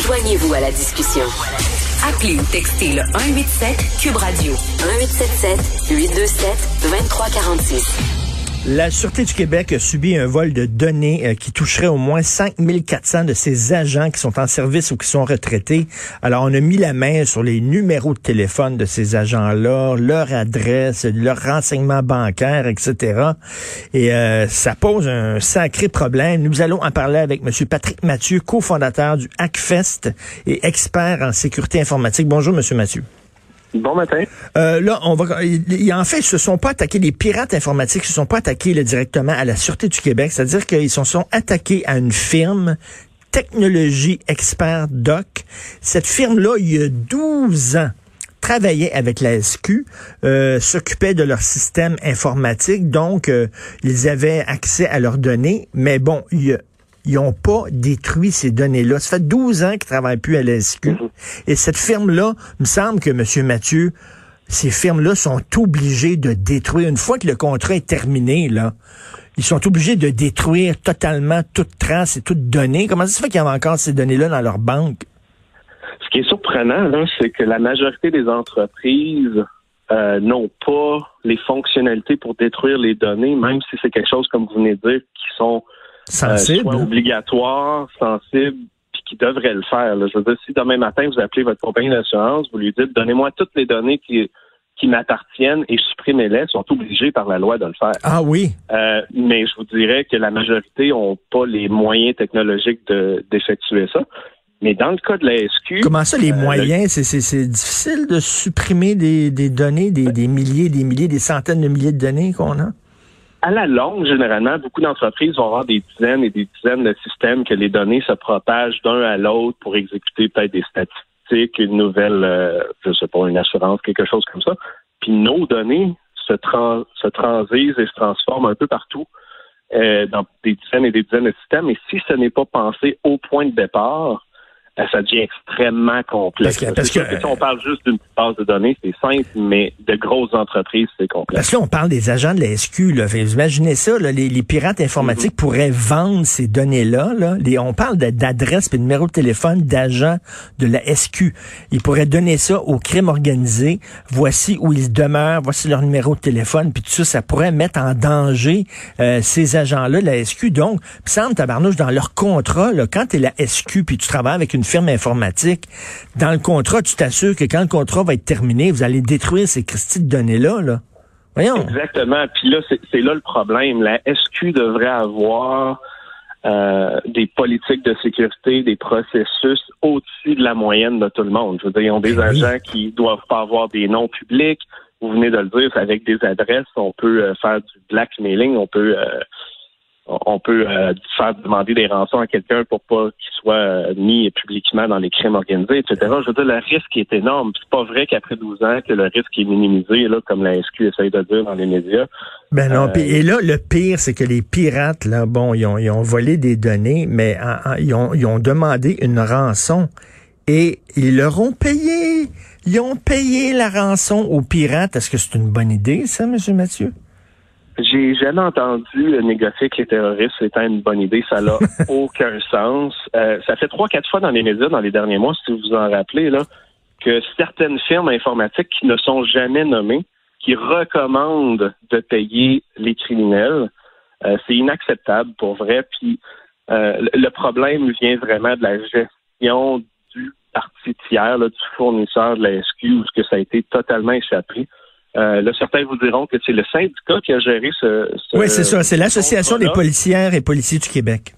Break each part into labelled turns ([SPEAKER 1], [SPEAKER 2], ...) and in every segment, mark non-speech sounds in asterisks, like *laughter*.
[SPEAKER 1] Joignez-vous à la discussion. Appelez ou textez le 187 Cube Radio 1877 827 2346.
[SPEAKER 2] La Sûreté du Québec a subi un vol de données euh, qui toucherait au moins 5400 de ses agents qui sont en service ou qui sont retraités. Alors, on a mis la main sur les numéros de téléphone de ces agents-là, leur adresse, leur renseignement bancaire, etc. Et euh, ça pose un sacré problème. Nous allons en parler avec M. Patrick Mathieu, cofondateur du Hackfest et expert en sécurité informatique. Bonjour, M. Mathieu.
[SPEAKER 3] Bon matin.
[SPEAKER 2] Euh, là, on va. en fait, ils se sont pas attaqués, les pirates informatiques se sont pas attaqués directement à la Sûreté du Québec. C'est-à-dire qu'ils se sont attaqués à une firme, Technologie Expert Doc. Cette firme-là, il y a 12 ans, travaillait avec la SQ, euh, s'occupait de leur système informatique, donc euh, ils avaient accès à leurs données. Mais bon, il y a ils n'ont pas détruit ces données-là. Ça fait 12 ans qu'ils ne travaillent plus à l'SQ. Mhm. Et cette firme-là, il me semble que, M. Mathieu, ces firmes-là sont obligées de détruire. Une fois que le contrat est terminé, là, ils sont obligés de détruire totalement toute trace et toute donnée. Comment ça se fait qu'il y a encore ces données-là dans leur banque?
[SPEAKER 3] Ce qui est surprenant, c'est que la majorité des entreprises euh, n'ont pas les fonctionnalités pour détruire les données, même si c'est quelque chose, comme vous venez de dire, qui sont
[SPEAKER 2] sensible.
[SPEAKER 3] Euh, obligatoire, sensible, puis qui devrait le faire. Je veux dire, si demain matin vous appelez votre compagnie d'assurance, vous lui dites donnez-moi toutes les données qui qui m'appartiennent et supprimez-les, sont obligés par la loi de le faire.
[SPEAKER 2] Ah oui.
[SPEAKER 3] Euh, mais je vous dirais que la majorité n'ont pas les moyens technologiques d'effectuer ça. Mais dans le cas de la SQ...
[SPEAKER 2] Comment ça, les euh, moyens? C'est difficile de supprimer des, des données, des, des milliers, des milliers, des centaines de milliers de données qu'on a?
[SPEAKER 3] À la longue, généralement, beaucoup d'entreprises vont avoir des dizaines et des dizaines de systèmes que les données se propagent d'un à l'autre pour exécuter peut-être des statistiques, une nouvelle, euh, je sais pas, une assurance, quelque chose comme ça. Puis nos données se, se transisent et se transforment un peu partout euh, dans des dizaines et des dizaines de systèmes. Et si ce n'est pas pensé au point de départ, ça devient extrêmement complexe. Parce que, si on parle juste d'une base de données, c'est simple, mais de grosses entreprises, c'est complexe.
[SPEAKER 2] Parce que là, on parle des agents de la SQ. Là. imaginez ça, les, pirates informatiques mm-hmm. pourraient vendre ces données-là. Là. on parle d'adresse et de numéro de téléphone d'agents de la SQ. Ils pourraient donner ça au crime organisé. Voici où ils demeurent, voici leur numéro de téléphone, puis tout ça, ça pourrait mettre en danger euh, ces agents-là de la SQ. Donc, ça semble, tabarnouche, dans leur contrat, là, quand tu es la SQ, puis tu travailles avec une firme informatique, dans le contrat, tu t'assures que quand le contrat va être terminé, vous allez détruire ces de données-là, là. Voyons.
[SPEAKER 3] Exactement. Puis là, c'est là le problème. La SQ devrait avoir euh, des politiques de sécurité, des processus au-dessus de la moyenne de tout le monde. Je veux dire, ils ont des ben agents qui doivent pas avoir des noms publics. Vous venez de le dire, avec des adresses, on peut euh, faire du blackmailing, on peut euh, on peut euh, faire demander des rançons à quelqu'un pour pas qu'il soit euh, mis publiquement dans les crimes organisés, etc. Je veux dire, le risque est énorme. C'est pas vrai qu'après 12 ans que le risque est minimisé, là, comme la SQ essaye de dire dans les médias.
[SPEAKER 2] Ben non, euh, et là, le pire, c'est que les pirates, là, bon, ils ont, ils ont volé des données, mais ils, ont, ils ont demandé une rançon et ils leur ont payé. Ils ont payé la rançon aux pirates. Est-ce que c'est une bonne idée, ça, M. Mathieu?
[SPEAKER 3] J'ai jamais entendu négocier avec les terroristes étant une bonne idée. Ça n'a *laughs* aucun sens. Euh, ça fait trois, quatre fois dans les médias dans les derniers mois, si vous vous en rappelez, là, que certaines firmes informatiques qui ne sont jamais nommées, qui recommandent de payer les criminels, euh, c'est inacceptable pour vrai. Puis euh, le problème vient vraiment de la gestion du parti tiers, du fournisseur de la SQ, où que ça a été totalement échappé. Euh, là, certains vous diront que c'est le syndicat qui a géré ce.
[SPEAKER 2] oui, c'est ça. C'est l'Association des policières et policiers du Québec.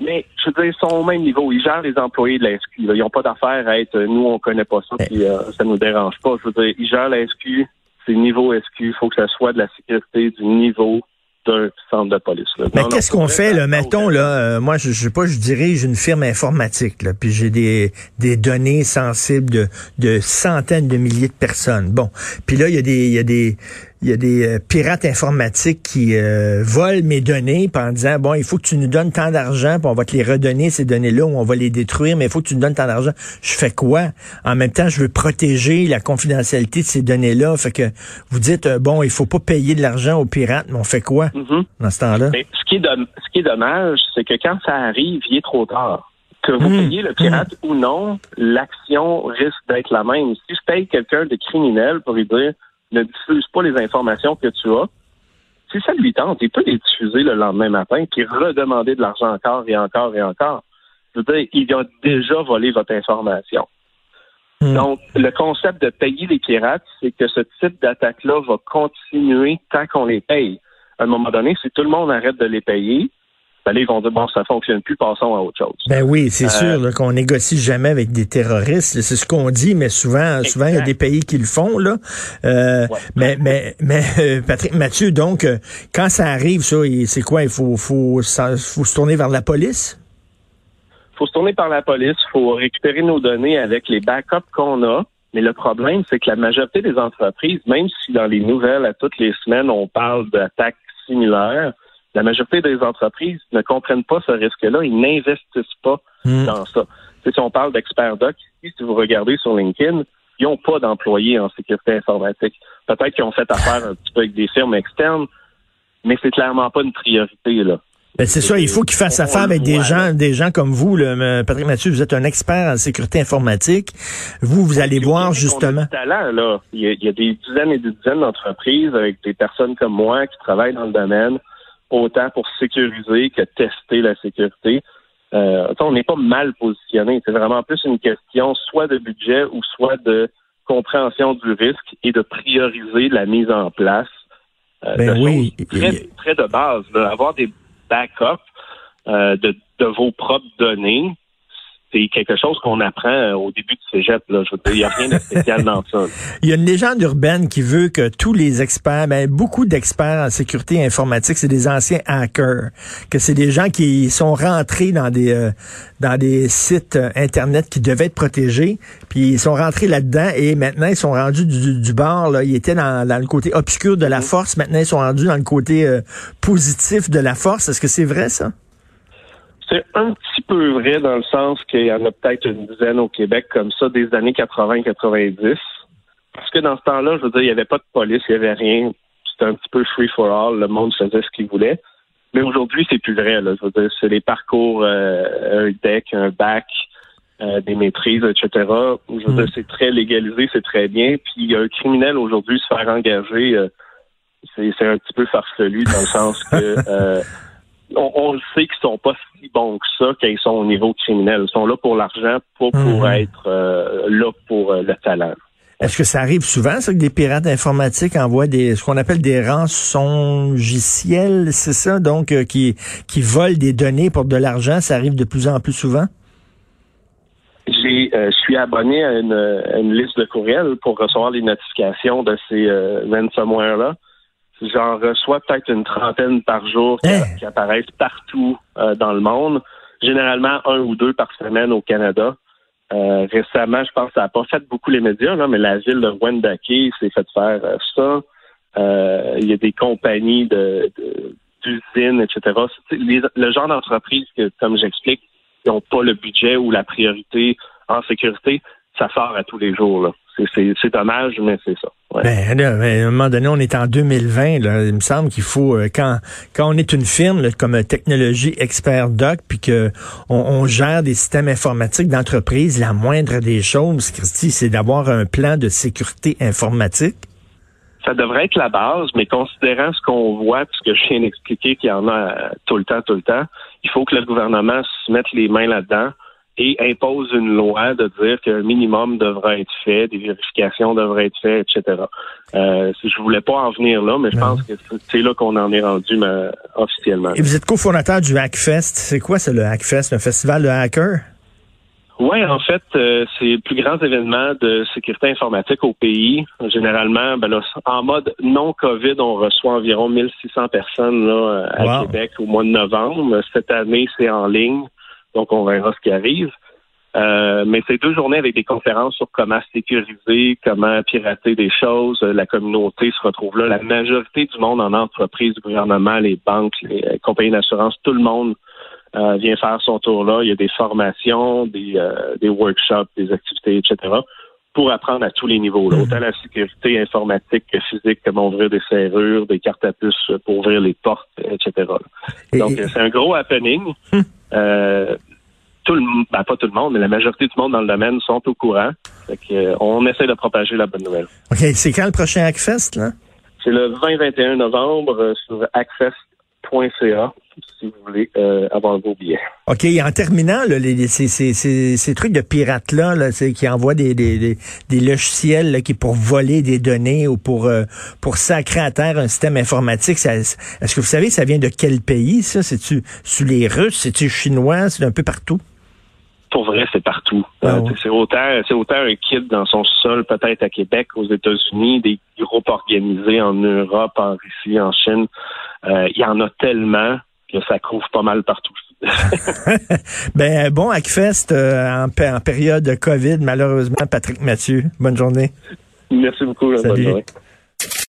[SPEAKER 3] Mais je veux dire, ils sont au même niveau. Ils gèrent les employés de la SQ. Ils n'ont pas d'affaire à être nous, on connaît pas ça, puis euh, ça nous dérange pas. Je veux dire, ils gèrent la SQ, c'est niveau SQ. Il faut que ça soit de la sécurité du niveau d'un centre de police.
[SPEAKER 2] Mais qu'est-ce qu'on fait, là? Mettons, là, euh, moi, je, je sais pas, je dirige une firme informatique, là, puis j'ai des, des données sensibles de, de centaines de milliers de personnes. Bon. Puis là, il y a des, il y a des, il y a des euh, pirates informatiques qui euh, volent mes données en disant bon il faut que tu nous donnes tant d'argent puis on va te les redonner ces données-là ou on va les détruire mais il faut que tu nous donnes tant d'argent. Je fais quoi? En même temps, je veux protéger la confidentialité de ces données-là. Fait que vous dites euh, bon il faut pas payer de l'argent aux pirates, mais on fait quoi mm-hmm. dans ce temps-là?
[SPEAKER 3] Ce qui est ce qui est dommage, c'est que quand ça arrive, il est trop tard. Que vous mm. payez le pirate mm. ou non, l'action risque d'être la même. Si je paye quelqu'un de criminel pour lui dire ne diffuse pas les informations que tu as. Si ça lui tente, il peut les diffuser le lendemain matin, puis redemander de l'argent encore et encore et encore. Je veux dire, il a déjà volé votre information. Hmm. Donc, le concept de payer les pirates, c'est que ce type d'attaque-là va continuer tant qu'on les paye. À un moment donné, si tout le monde arrête de les payer, ben ils vont dire, bon, ça fonctionne plus, passons à autre chose.
[SPEAKER 2] Ben oui, c'est euh, sûr qu'on négocie jamais avec des terroristes. C'est ce qu'on dit, mais souvent, souvent, il y a des pays qui le font, là. Euh, mais, mais, mais, euh, Patrick Mathieu, donc, quand ça arrive, ça, c'est quoi? Il faut, faut, faut se tourner vers la police?
[SPEAKER 3] Il faut se tourner par la police, il faut récupérer nos données avec les backups qu'on a. Mais le problème, c'est que la majorité des entreprises, même si dans les nouvelles, à toutes les semaines, on parle d'attaques similaires, la majorité des entreprises ne comprennent pas ce risque-là. Ils n'investissent pas hmm. dans ça. si on parle d'experts doc, si vous regardez sur LinkedIn, ils n'ont pas d'employés en sécurité informatique. Peut-être qu'ils ont fait affaire un petit peu avec des firmes externes, mais c'est clairement pas une priorité, là.
[SPEAKER 2] Ben c'est ça, il faut qu'ils fassent affaire avec des gens, des gens comme vous, le Patrick Mathieu, vous êtes un expert en sécurité informatique. Vous, vous allez voir justement.
[SPEAKER 3] Talent, là. Il, y a, des dizaines et des dizaines d'entreprises avec des personnes comme moi qui travaillent dans le domaine, autant pour sécuriser que tester la sécurité. Euh, on n'est pas mal positionné. C'est vraiment plus une question soit de budget ou soit de compréhension du risque et de prioriser la mise en place
[SPEAKER 2] euh, ben de oui.
[SPEAKER 3] très, très de base. Avoir des backups euh, de, de vos propres données, c'est quelque chose qu'on apprend euh, au début du cégep. Là. Je veux dire, il n'y a rien de spécial dans ça. *laughs*
[SPEAKER 2] Il y a une légende urbaine qui veut que tous les experts, ben, beaucoup d'experts en sécurité informatique, c'est des anciens hackers, que c'est des gens qui sont rentrés dans des euh, dans des sites euh, internet qui devaient être protégés, puis ils sont rentrés là-dedans et maintenant ils sont rendus du, du bord. Là, ils étaient dans, dans, le côté obscur de la mm-hmm. force, maintenant ils sont rendus dans le côté positif de la force. Est-ce que c'est vrai ça?
[SPEAKER 3] C'est un petit peu vrai dans le sens qu'il y en a peut-être une dizaine au Québec comme ça des années 80-90. Parce que dans ce temps-là, je veux dire, il n'y avait pas de police, il n'y avait rien. C'était un petit peu free for all. Le monde faisait ce qu'il voulait. Mais aujourd'hui, c'est plus vrai. Là. Je veux dire, c'est les parcours, euh, un deck, un bac, euh, des maîtrises, etc. Je veux dire, hmm. c'est très légalisé, c'est très bien. Puis un criminel aujourd'hui se faire engager, euh, c'est un petit peu farfelu dans le sens que *laughs* on, le sait qu'ils sont pas si bons que ça quand ils sont au niveau criminel. Ils sont là pour l'argent, pas pour mhm. être euh, là pour euh, le talent.
[SPEAKER 2] Est-ce que ça arrive souvent, ça, que des pirates informatiques envoient des ce qu'on appelle des rançongiciels, c'est ça, donc euh, qui qui volent des données pour de l'argent, ça arrive de plus en plus souvent?
[SPEAKER 3] J'ai, je suis abonné à une, une, liste de courriels pour recevoir les notifications de ces ransomware-là. J'en reçois peut-être une trentaine par jour qui, hein? apparaissent partout euh, dans le monde. Généralement un ou deux par semaine au Canada. Euh, récemment, je pense que ça n'a pas fait beaucoup les médias, là, mais la ville de Wendake s'est fait faire euh, ça. Il y a des compagnies de, d'usines, etc. le genre d'entreprise que, comme j'explique, qui n'ont pas le budget ou la priorité en sécurité, ça sort à tous les jours. Là. C'est dommage, mais c'est ça.
[SPEAKER 2] Ben, à un moment donné, on est en 2020. il me semble qu'il faut, euh, quand, quand on est une firme comme Technologie Expert Doc, puis que on, gère des systèmes informatiques d'entreprise, la moindre des choses, Christy, c'est d'avoir un plan de sécurité informatique.
[SPEAKER 3] Ça devrait être la base, mais considérant ce qu'on voit, ce que je viens d'expliquer qu'il y en a euh, tout le temps, tout le temps, il faut que le gouvernement se mette les mains là-dedans et impose une loi de dire qu'un minimum devrait être fait, des vérifications devraient être faites, etc. Euh, je voulais pas en venir là, mais je pense que c'est là qu'on en est rendu officiellement.
[SPEAKER 2] Et vous êtes cofondateur du Hackfest. C'est quoi, c'est le Hackfest, le festival de hackers?
[SPEAKER 3] Oui, en fait, euh, c'est le plus grand événement de sécurité informatique au pays. Généralement, ben là, en mode non-COVID, on reçoit environ 1600 personnes là, à Québec au mois de novembre. Cette année, c'est en ligne, donc on verra ce qui arrive. Euh, mais c'est deux journées avec des conférences sur comment sécuriser, comment pirater des choses. La communauté se retrouve là. La majorité du monde en entreprise, du gouvernement, les banques, les compagnies d'assurance, tout le monde euh, vient faire son tour là. Il y a des formations, des, euh, des workshops, des activités, etc. pour apprendre à tous les niveaux, là, autant la sécurité informatique que physique, comment ouvrir des serrures, des cartes à puce pour ouvrir les portes, etc. Donc, c'est un gros happening. *laughs* Euh, tout le ben, pas tout le monde, mais la majorité du monde dans le domaine sont au courant. Fait on essaie de propager la bonne nouvelle.
[SPEAKER 2] OK. C'est quand le prochain Hackfest, là?
[SPEAKER 3] C'est le 20-21 novembre sur hackfest.ca si vous voulez euh, avoir vos billets. OK,
[SPEAKER 2] en terminant, les, ces, ces, ces, trucs de pirates-là là, qui envoient des, des, des, logiciels qui pour voler des données ou pour, euh, pour sacrer à terre un système informatique, est-ce que vous savez, ça vient de quel pays, ça? C'est-tu sous les Russes? C'est-tu chinois? C'est un peu partout?
[SPEAKER 3] Pour vrai, c'est partout. Ah euh, c'est autant, c'est autant un kit dans son sol, peut-être à Québec, aux États-Unis, des groupes organisés en Europe, en Russie, en Chine. Il y en a tellement que ça couvre pas mal partout. *laughs*
[SPEAKER 2] ben bon Hackfest euh, en, période de COVID, malheureusement, Patrick Mathieu. Bonne journée.
[SPEAKER 3] Merci beaucoup. Bonne journée.